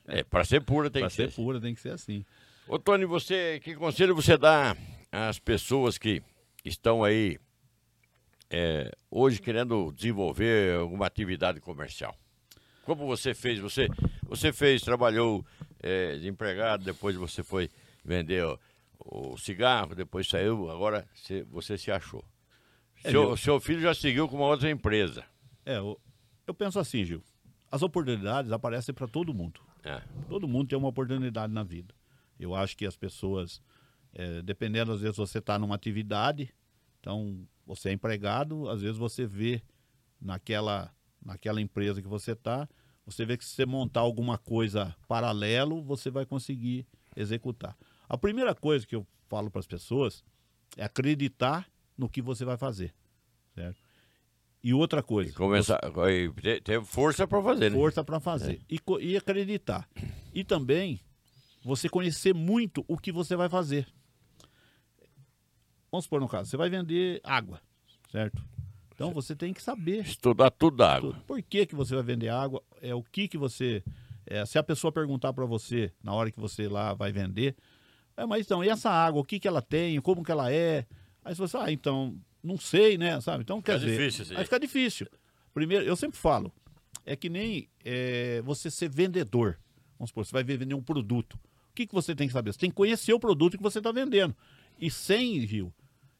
É, para ser pura tem pra que ser ser. pura tem que ser assim. Ô, Tony, você, que conselho você dá às pessoas que estão aí é, hoje querendo desenvolver alguma atividade comercial? Como você fez? Você, você fez, trabalhou é, de empregado, depois você foi vender o, o cigarro, depois saiu, agora você, você se achou. É, seu, eu- seu filho já seguiu com uma outra empresa. É, eu, eu penso assim, Gil. As oportunidades aparecem para todo mundo. É. Todo mundo tem uma oportunidade na vida. Eu acho que as pessoas, é, dependendo, às vezes você está numa atividade, então você é empregado, às vezes você vê naquela, naquela empresa que você está, você vê que se você montar alguma coisa paralelo, você vai conseguir executar. A primeira coisa que eu falo para as pessoas é acreditar no que você vai fazer, certo? E outra coisa, E começar, e te- teve força para fazer, né? força para fazer e, co- e acreditar. E também você conhecer muito o que você vai fazer. Vamos supor no caso, você vai vender água, certo? Então você tem que saber Estudar tudo da água. por que, que você vai vender água, é o que que você, é, se a pessoa perguntar para você na hora que você lá vai vender, é, mas então e essa água, o que que ela tem, como que ela é? Aí você, ah, então não sei, né, sabe? Então quer Fica dizer, difícil aí. aí fica difícil. Primeiro, eu sempre falo, é que nem é, você ser vendedor. Vamos supor, você vai vender um produto. O que, que você tem que saber? Você tem que conhecer o produto que você está vendendo. E sem, Rio,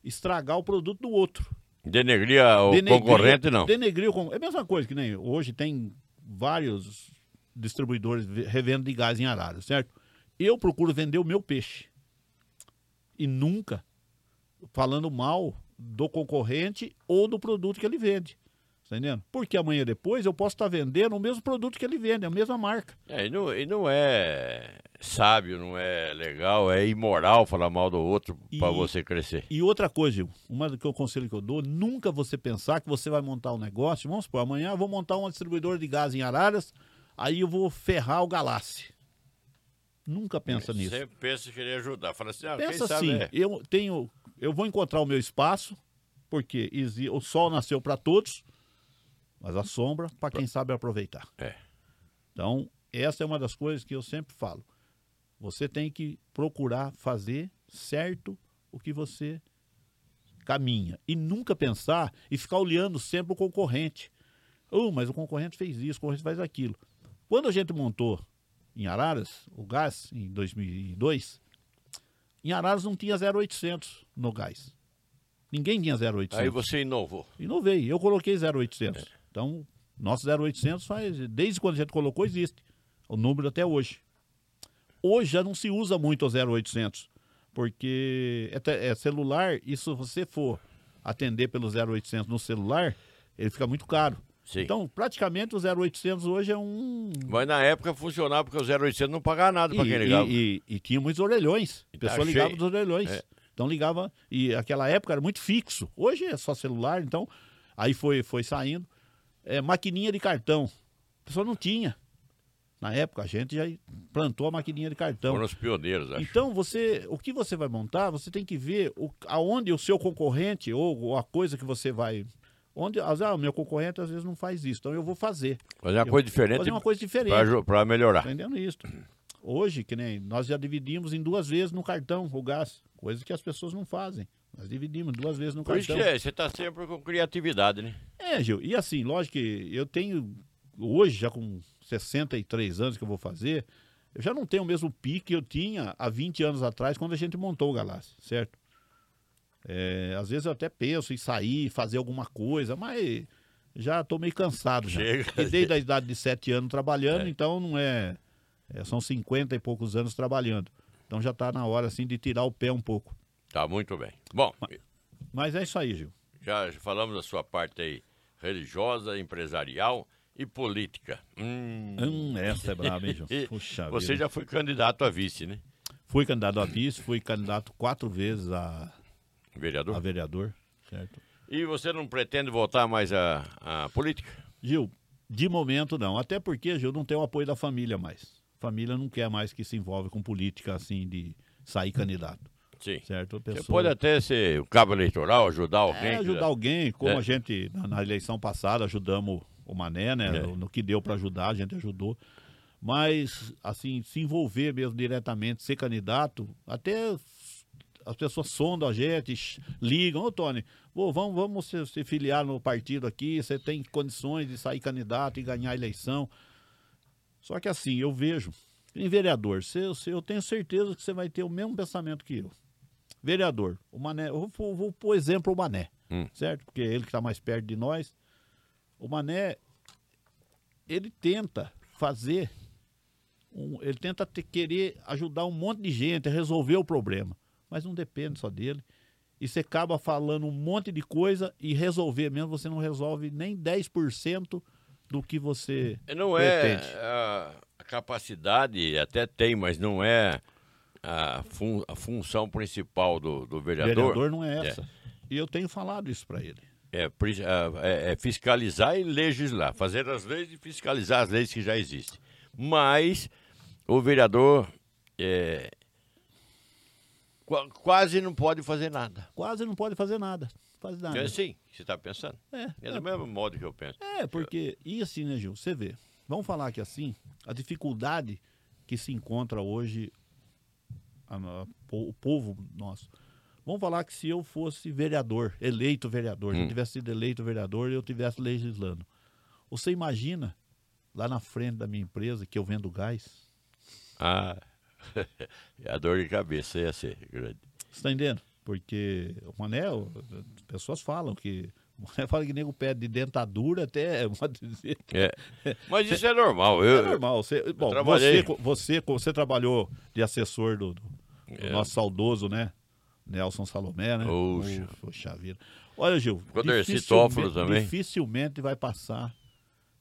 estragar o produto do outro. Denegria o Denegrir- concorrente, não. Denegrir o con- É a mesma coisa que nem hoje tem vários distribuidores ve- revenda de gás em arara, certo? Eu procuro vender o meu peixe. E nunca falando mal do concorrente ou do produto que ele vende. Tá entendendo? Porque amanhã depois eu posso estar vendendo o mesmo produto que ele vende, a mesma marca. É, e, não, e não é sábio, não é legal, é imoral falar mal do outro para você crescer. E outra coisa, Gil, uma que o conselho que eu dou, nunca você pensar que você vai montar um negócio, vamos supor, amanhã eu vou montar uma distribuidora de gás em Araras, aí eu vou ferrar o Galáxia. Nunca pensa nisso. Sempre pensa em querer ajudar. Fala assim, ah, Pensa assim, é. eu tenho, eu vou encontrar o meu espaço, porque o sol nasceu para todos, mas a sombra para quem sabe aproveitar. É. Então, essa é uma das coisas que eu sempre falo. Você tem que procurar fazer certo o que você caminha e nunca pensar e ficar olhando sempre o concorrente. Oh, mas o concorrente fez isso, o concorrente faz aquilo. Quando a gente montou em Araras o gás em 2002, em Araras não tinha 0,800 no gás. Ninguém tinha 0,800. Aí você inovou. Inovei, eu coloquei 0,800. Então, nosso 0,800 faz, desde quando a gente colocou, existe. O número até hoje. Hoje já não se usa muito o 0,800, porque é, é celular, e se você for atender pelo 0,800 no celular, ele fica muito caro. Sim. Então, praticamente o 0,800 hoje é um... Mas na época funcionava porque o 0800 não pagava nada para quem ligava. e, e, e tinha muitos orelhões. A tá pessoa ligava cheio. dos orelhões. É. Então ligava, e aquela época era muito fixo. Hoje é só celular, então aí foi, foi saindo. É, maquininha de cartão. A pessoa não tinha. Na época a gente já plantou a maquininha de cartão. Foram os pioneiros, acho. Então, você, o que você vai montar, você tem que ver o, aonde o seu concorrente ou, ou a coisa que você vai. Onde, ah, o meu concorrente às vezes não faz isso, então eu vou fazer. Fazer uma Eu- coisa diferente Fazer uma coisa diferente. para melhorar. Entendendo isso. Hoje, que nem nós já dividimos em duas vezes no cartão o gás, coisa que as pessoas não fazem. Nós dividimos duas vezes no Por isso cartão. que é, você está sempre com criatividade, né? É, Gil, e assim, lógico que eu tenho, hoje, já com 63 anos que eu vou fazer, eu já não tenho o mesmo pique que eu tinha há 20 anos atrás, quando a gente montou o Galáxia, certo? É, às vezes eu até penso em sair, fazer alguma coisa, mas já estou meio cansado já. Chega. E desde a idade de 7 anos trabalhando, então não é, é, São 50 e poucos anos trabalhando. Então já está na hora, assim, de tirar o pé um pouco. Tá muito bem. Bom, Mas é isso aí, Gil. já falamos da sua parte aí religiosa, empresarial e política. Hum, Hum, essa é braba, hein, Gil? Puxa você vida. já foi candidato a vice, né? Fui candidato a vice, fui candidato quatro vezes a, Vereador. a vereador, certo? E você não pretende voltar mais à, à política? Gil, de momento não. Até porque, Gil, não tem o apoio da família mais. família não quer mais que se envolve com política assim de sair candidato. Sim. Certo? A Você pessoa- pode até ser o cabo eleitoral, ajudar alguém. É, ajudar alguém, como É. a gente, na, na eleição passada, ajudamos o Mané, né? É. No, no que deu para ajudar, a gente ajudou. Mas, assim, se envolver mesmo diretamente, ser candidato, até as pessoas sondam a gente, ligam, ô Tony, pô, vamos, vamos se, se filiar no partido aqui, você tem condições de sair candidato e ganhar a eleição. Só que assim, eu vejo, em vereador, você- eu tenho certeza que você vai ter o mesmo pensamento que eu. Vereador, o Mané, eu vou, vou pôr exemplo o Mané, Hum. certo? Porque é ele que está mais perto de nós. O Mané, ele tenta fazer, um- ele tenta ter- querer ajudar um monte de gente a resolver o problema, mas não depende só dele. E você acaba falando um monte de coisa e resolver mesmo, você não resolve nem 10% do que você Não é pretende. a, a capacidade, até tem, mas não é a, fun- a função principal do, do vereador. vereador não é essa. E eu tenho falado isso para ele. É, pri- é- é fiscalizar e legislar, fazer as leis e fiscalizar as leis que já existem. Mas o vereador é, qua- quase não pode fazer nada. Quase não pode fazer nada. Faz nada. É assim que você está pensando. É, É do mesmo modo que eu penso. É, porque. E assim, né, Gil? Você vê. Vamos falar que assim, a dificuldade que se encontra hoje a po- o povo nosso. Vamos falar que se eu fosse vereador, eleito vereador, se eu Hum. tivesse sido eleito vereador e eu tivesse legislando. Você imagina lá na frente da minha empresa que eu vendo gás? Ah, a dor de cabeça ia ser grande. Você está entendendo? Porque o Mané, as pessoas falam que. Mané fala que nego pede de dentadura até. pode dizer, É. Mas isso é normal. Eu, É normal. Você, bom, você, você, você trabalhou de assessor do, do- É. nosso saudoso, né? Nelson Salomé, né? Oxa. Poxa vida. Olha, Gil. Dificilmente- também. Dificilmente vai passar,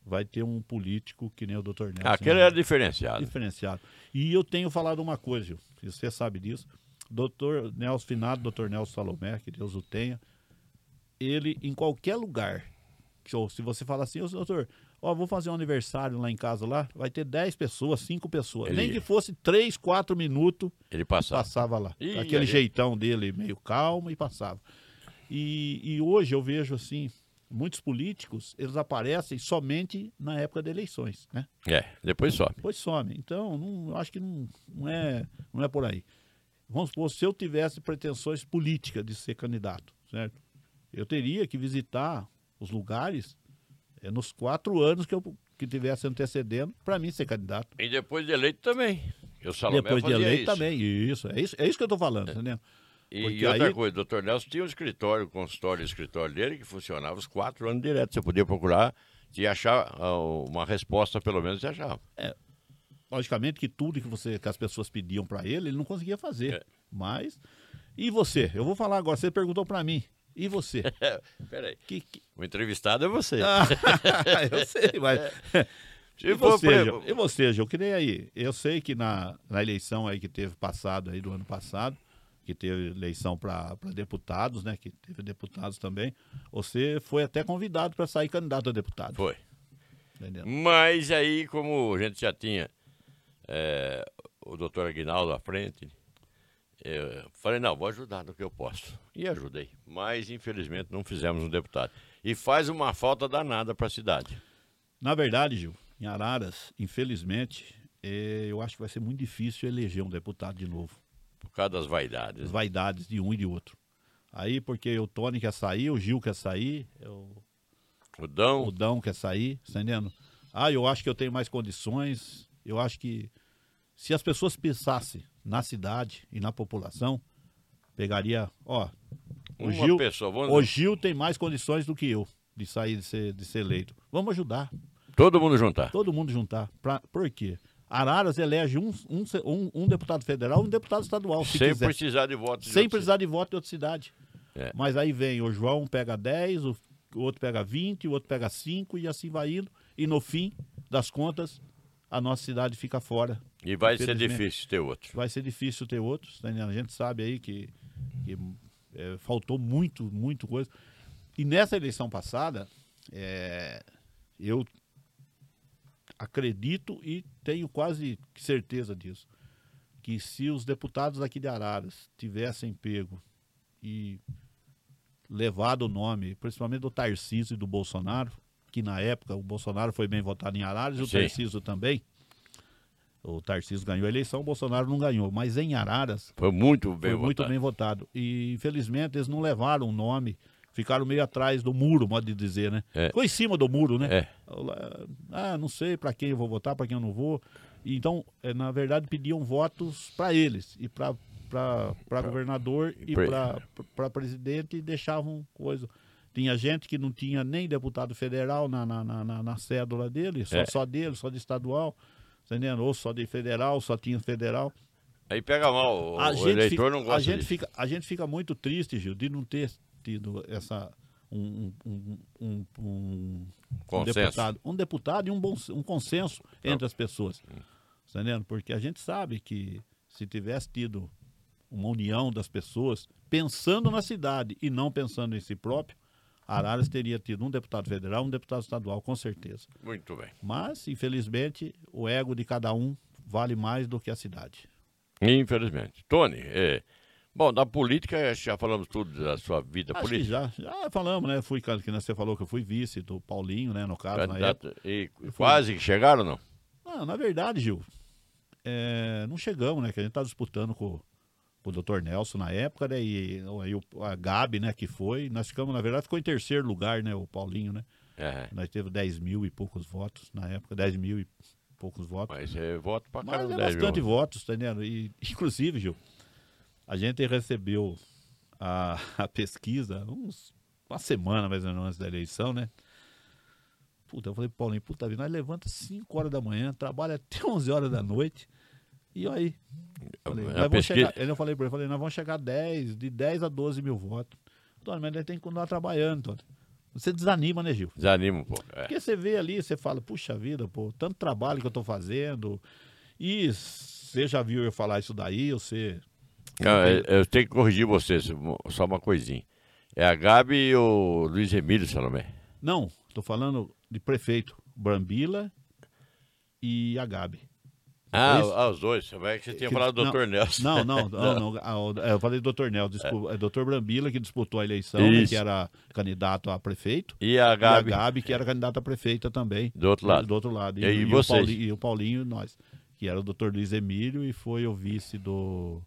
vai ter um político que nem o Dr. Nelson. Aquele né? era diferenciado. diferenciado. E eu tenho falado uma coisa, Gil, e você sabe disso. Doutor Nelson Finado, doutor Nelson Salomé, que Deus o tenha, ele em qualquer lugar, se você fala assim, doutor, ó, vou fazer um aniversário lá em casa lá, vai ter 10 pessoas, 5 pessoas. Ele- Nem que fosse 3, 4 minutos, Ele passava. passava lá. Ih, Aquele aí- jeitão dele meio calmo e passava. E, e hoje eu vejo assim, muitos políticos, eles aparecem somente na época de eleições, né? É, depois sobe. Pois some. Então, não, eu acho que não, não, é, não é por aí. Vamos supor, se eu tivesse pretensões políticas de ser candidato, certo? Eu teria que visitar os lugares eh, nos quatro anos que eu que tivesse antecedendo para mim ser candidato. E depois de eleito também. Eu Salomé Depois de eleito isso. também. Isso, é isso, é isso que eu estou falando, entendeu? E, Porque e outra aí- coisa, o doutor Nelson tinha um escritório, um consultório e escritório dele que funcionava os quatro anos direto. Você podia procurar e achar ah, uma resposta, pelo menos, você achava. Logicamente que tudo que, você, que as pessoas pediam para ele, ele não conseguia fazer. É. Mas. E você? Eu vou falar agora. Você perguntou para mim. E você? Peraí, que, que... o entrevistado é você. Ah, eu sei, mas. Se E for você, Gil? e você, Gil, que nem aí. Eu sei que na, na eleição aí que teve passado aí do ano passado, que teve eleição para deputados, né? Que teve deputados também. Você foi até convidado para sair candidato a deputado. Foi. Entendeu? Mas aí, como a gente já tinha é, o doutor Aguinaldo à frente, eu falei, não, vou ajudar no que eu posso. E ajudei. Mas, infelizmente, não fizemos um deputado. E faz uma falta danada para a cidade. Na verdade, Gil, em Araras, infelizmente, eh, eu acho que vai ser muito difícil eleger um deputado de novo. Por causa das vaidades. As vaidades de um e de outro. Aí, porque o Tony quer sair, o Gil quer sair, o O Dão, o Dão quer sair, tá entendendo? Ah, eu acho que eu tenho mais condições. Eu acho que se as pessoas pensassem na cidade e na população, pegaria, ó, o uma Gil, pessoa, vamos o Gil tem mais condições do que eu de sair de ser, de ser eleito. Vamos ajudar, todo mundo juntar. todo mundo juntar. Pra, por quê? Araras elege um, um, um, deputado federal e um deputado estadual, se Sem quiser. precisar de votos. de Sem precisar de voto de outra cidade. É. Mas aí vem o João pega 10, o o outro pega 20, o outro pega 5 e assim vai indo. E no fim das contas, a nossa cidade fica fora. E vai ser difícil ter outro. Vai ser difícil ter outros. A gente sabe aí que, que, é, faltou muito, muito coisa. E nessa eleição passada, é, eu acredito e tenho quase certeza disso, que se os deputados aqui de Araras tivessem pego e levado o nome, principalmente do Tarcísio e do Bolsonaro, que na época o Bolsonaro foi bem votado em Araras e o. Tarcísio também. O Tarcísio ganhou a eleição, o Bolsonaro não ganhou. Mas em Araras Foi muito bem foi muito votado. bem votado. E infelizmente eles não levaram o nome, ficaram meio atrás do muro, modo de dizer, né? É. Ficou em cima do muro, né? É. Ah, não sei para quem eu vou votar, para quem eu não vou. Então, é, na verdade, pediam votos para eles e para para governador e para presidente e deixavam coisa. Tinha gente que não tinha nem deputado federal na, na, na, na- na cédula dele, só, É. só dele, só de estadual, tá entendendo? ou só de federal, só tinha federal. Aí pega mal, o, A o eleitor fica- não gosta a gente disso. fica A gente fica muito triste, Gil, de não ter tido essa. Um, um, um, um, um deputado, um deputado e um, bom, um consenso entre as pessoas. Tá entendendo? Porque a gente sabe que se tivesse tido uma união das pessoas pensando na cidade e não pensando em si próprio, Araras teria tido um deputado federal, um deputado estadual, com certeza. Muito bem. Mas, infelizmente, o ego de cada um vale mais do que a cidade. Infelizmente. Tony, é, bom, da política já falamos tudo da sua vida Acho política. já, já falamos, né? Fui, que você falou que eu fui vice do Paulinho, né? No caso, na época. Candidato, e quase que chegaram, não? Não, na verdade, Gil, é, não chegamos, né? Que a gente tá disputando com, com o Dr. Nelson na época, né? E aí o- a Gabi, né, que foi. Nós ficamos, na verdade, ficou em terceiro lugar, né? O Paulinho, né? É, Nós teve 10 mil e poucos votos na época, 10 mil e poucos votos. mas é voto pra Mas caramba. é 10 bastante mil. votos, tá entendendo? E, inclusive, Gil, a gente recebeu a, a pesquisa uns, uma semana mais ou menos antes da eleição, né? Puta, eu falei, pro Paulinho, puta vida, nós levanta 5 horas da manhã, trabalha até 11 horas da noite. E aí? Falei, A nós vamos pesquisa- chegar, eu falei pra ele, falei, nós vamos chegar a 10, de 10 a 12 mil votos. Tony, mas nós tem que continuar trabalhando, Tony. Você desanima, né, Gil? Desanima um pouco. é. Porque você vê ali, você fala, puxa vida, pô, tanto trabalho que eu tô fazendo. E você já viu eu falar isso daí, você. Não, é- eu tenho que corrigir vocês, só uma coisinha. É a Gabi e o Luiz Emílio Salomé. Não, tô falando de prefeito. Brambila e a Gabi. Ah, Isso. ah, os dois. Como é que você tinha Que- falado do não, Dr. Nelson? Não, não, não, não, ah, o- é, eu falei do Dr. Nel, desculpa, é Dr. Brambila que disputou a eleição, né, que era candidato a prefeito. E a E a Gabi, Gabi, que era candidata a prefeita também. do outro lado. Do outro lado. E aí o vocês? Paulinho, e o Paulinho, nós. Que era o Dr. Luiz Emílio e foi o vice do.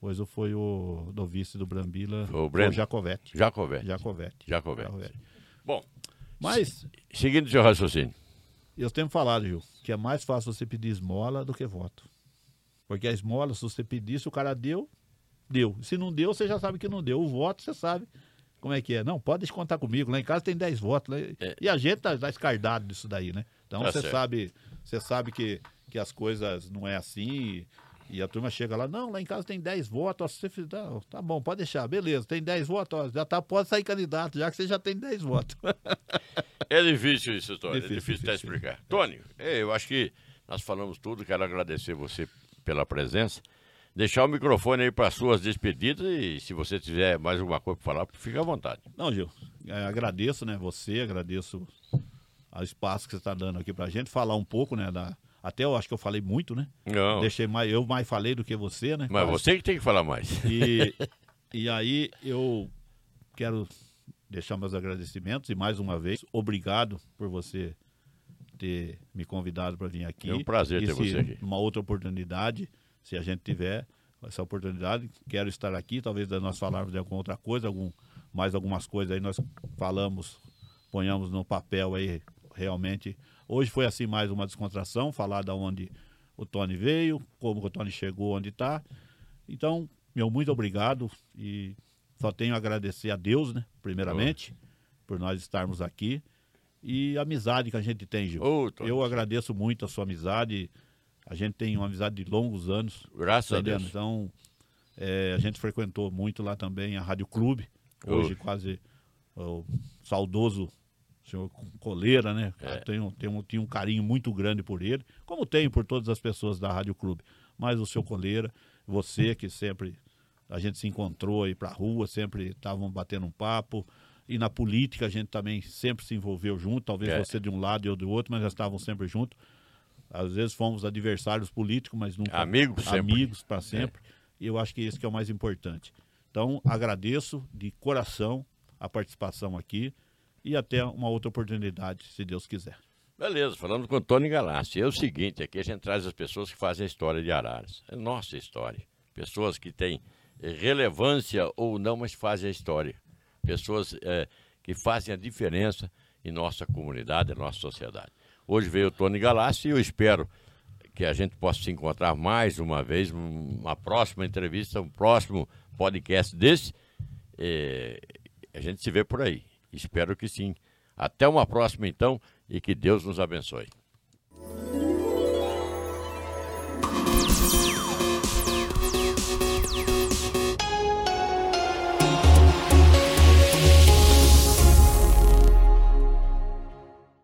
Pois foi o do vice do Brambila. O Breno? Jacovete. Jacovete. Jacovete. Jacovete. Jacovete. Bom, Mas seguindo o seu raciocínio. Eu tenho falado, Gil, que é mais fácil você pedir esmola do que voto. Porque a esmola, se você pedir, se o cara deu, deu. Se não deu, você já sabe que não deu. O voto, você sabe como é que é. Não, pode contar comigo. Lá em casa tem 10 votos. né? É. E a gente tá, tá escardado disso daí, né? Então Tá você certo. sabe, você sabe que, que as coisas não é assim. E, e a turma chega lá, não, lá em casa tem 10 votos. ó, você fizer, tá, tá bom, pode deixar, beleza, tem 10 votos, ó, já tá, pode sair candidato, já que você já tem 10 votos. É difícil isso, Tony. Difícil, é difícil até difícil. explicar. Tony, é, eu acho que nós falamos tudo. Quero agradecer você pela presença. Deixar o microfone aí para suas despedidas e se você tiver mais alguma coisa para falar, fica à vontade. Não, Gil, é, agradeço, né, você, agradeço o espaço que você está dando aqui pra gente, falar um pouco, né, da... Até eu acho que eu falei muito, né? Não, Deixei mais, eu mais falei do que você, né? mas você que tem que falar mais. E, e aí eu quero deixar meus agradecimentos e mais uma vez, obrigado por você ter me convidado para vir aqui. É um prazer E ter se você aqui. Uma outra oportunidade, se a gente tiver essa oportunidade, quero estar aqui, talvez nós falarmos de alguma outra coisa, algum, mais algumas coisas aí nós falamos, ponhamos no papel aí realmente. Hoje foi assim mais uma descontração, falar da onde o Tony veio, como o Tony chegou onde está. Então, meu muito obrigado e só tenho a agradecer a Deus, né, primeiramente, por nós estarmos aqui e a amizade que a gente tem, Gil. Tony, Eu agradeço muito a sua amizade. A gente tem uma amizade de longos anos. graças a? Deus. Então, é, a gente frequentou muito lá também a Rádio Clube. Hoje, quase o saudoso senhor Coleira, né? É. Tenho, tenho, tinha um carinho muito grande por ele, como tenho por todas as pessoas da Rádio Clube. Mas o seu Coleira, você que sempre a gente se encontrou aí pra rua, sempre estavam batendo um papo. E na política a gente também sempre se envolveu junto, talvez É. você de um lado e eu do outro, mas nós estávamos sempre juntos. Às vezes fomos adversários políticos, mas nunca amigos sempre. amigos para sempre. É. E eu acho que esse que é o mais importante. Então, agradeço de coração a participação aqui e até uma outra oportunidade, se Deus quiser. Beleza, falando com o Tony Galassi. É o seguinte, aqui a gente traz as pessoas que fazem a história de Araras. É nossa história. Pessoas que têm relevância ou não, mas fazem a história. Pessoas é, que fazem a diferença em nossa comunidade, em nossa sociedade. Hoje veio o Tony Galassi e eu espero que a gente possa se encontrar mais uma vez, uma próxima entrevista, um próximo podcast desse. É, a gente se vê por aí. Espero que sim. Até uma próxima, então, e que Deus nos abençoe.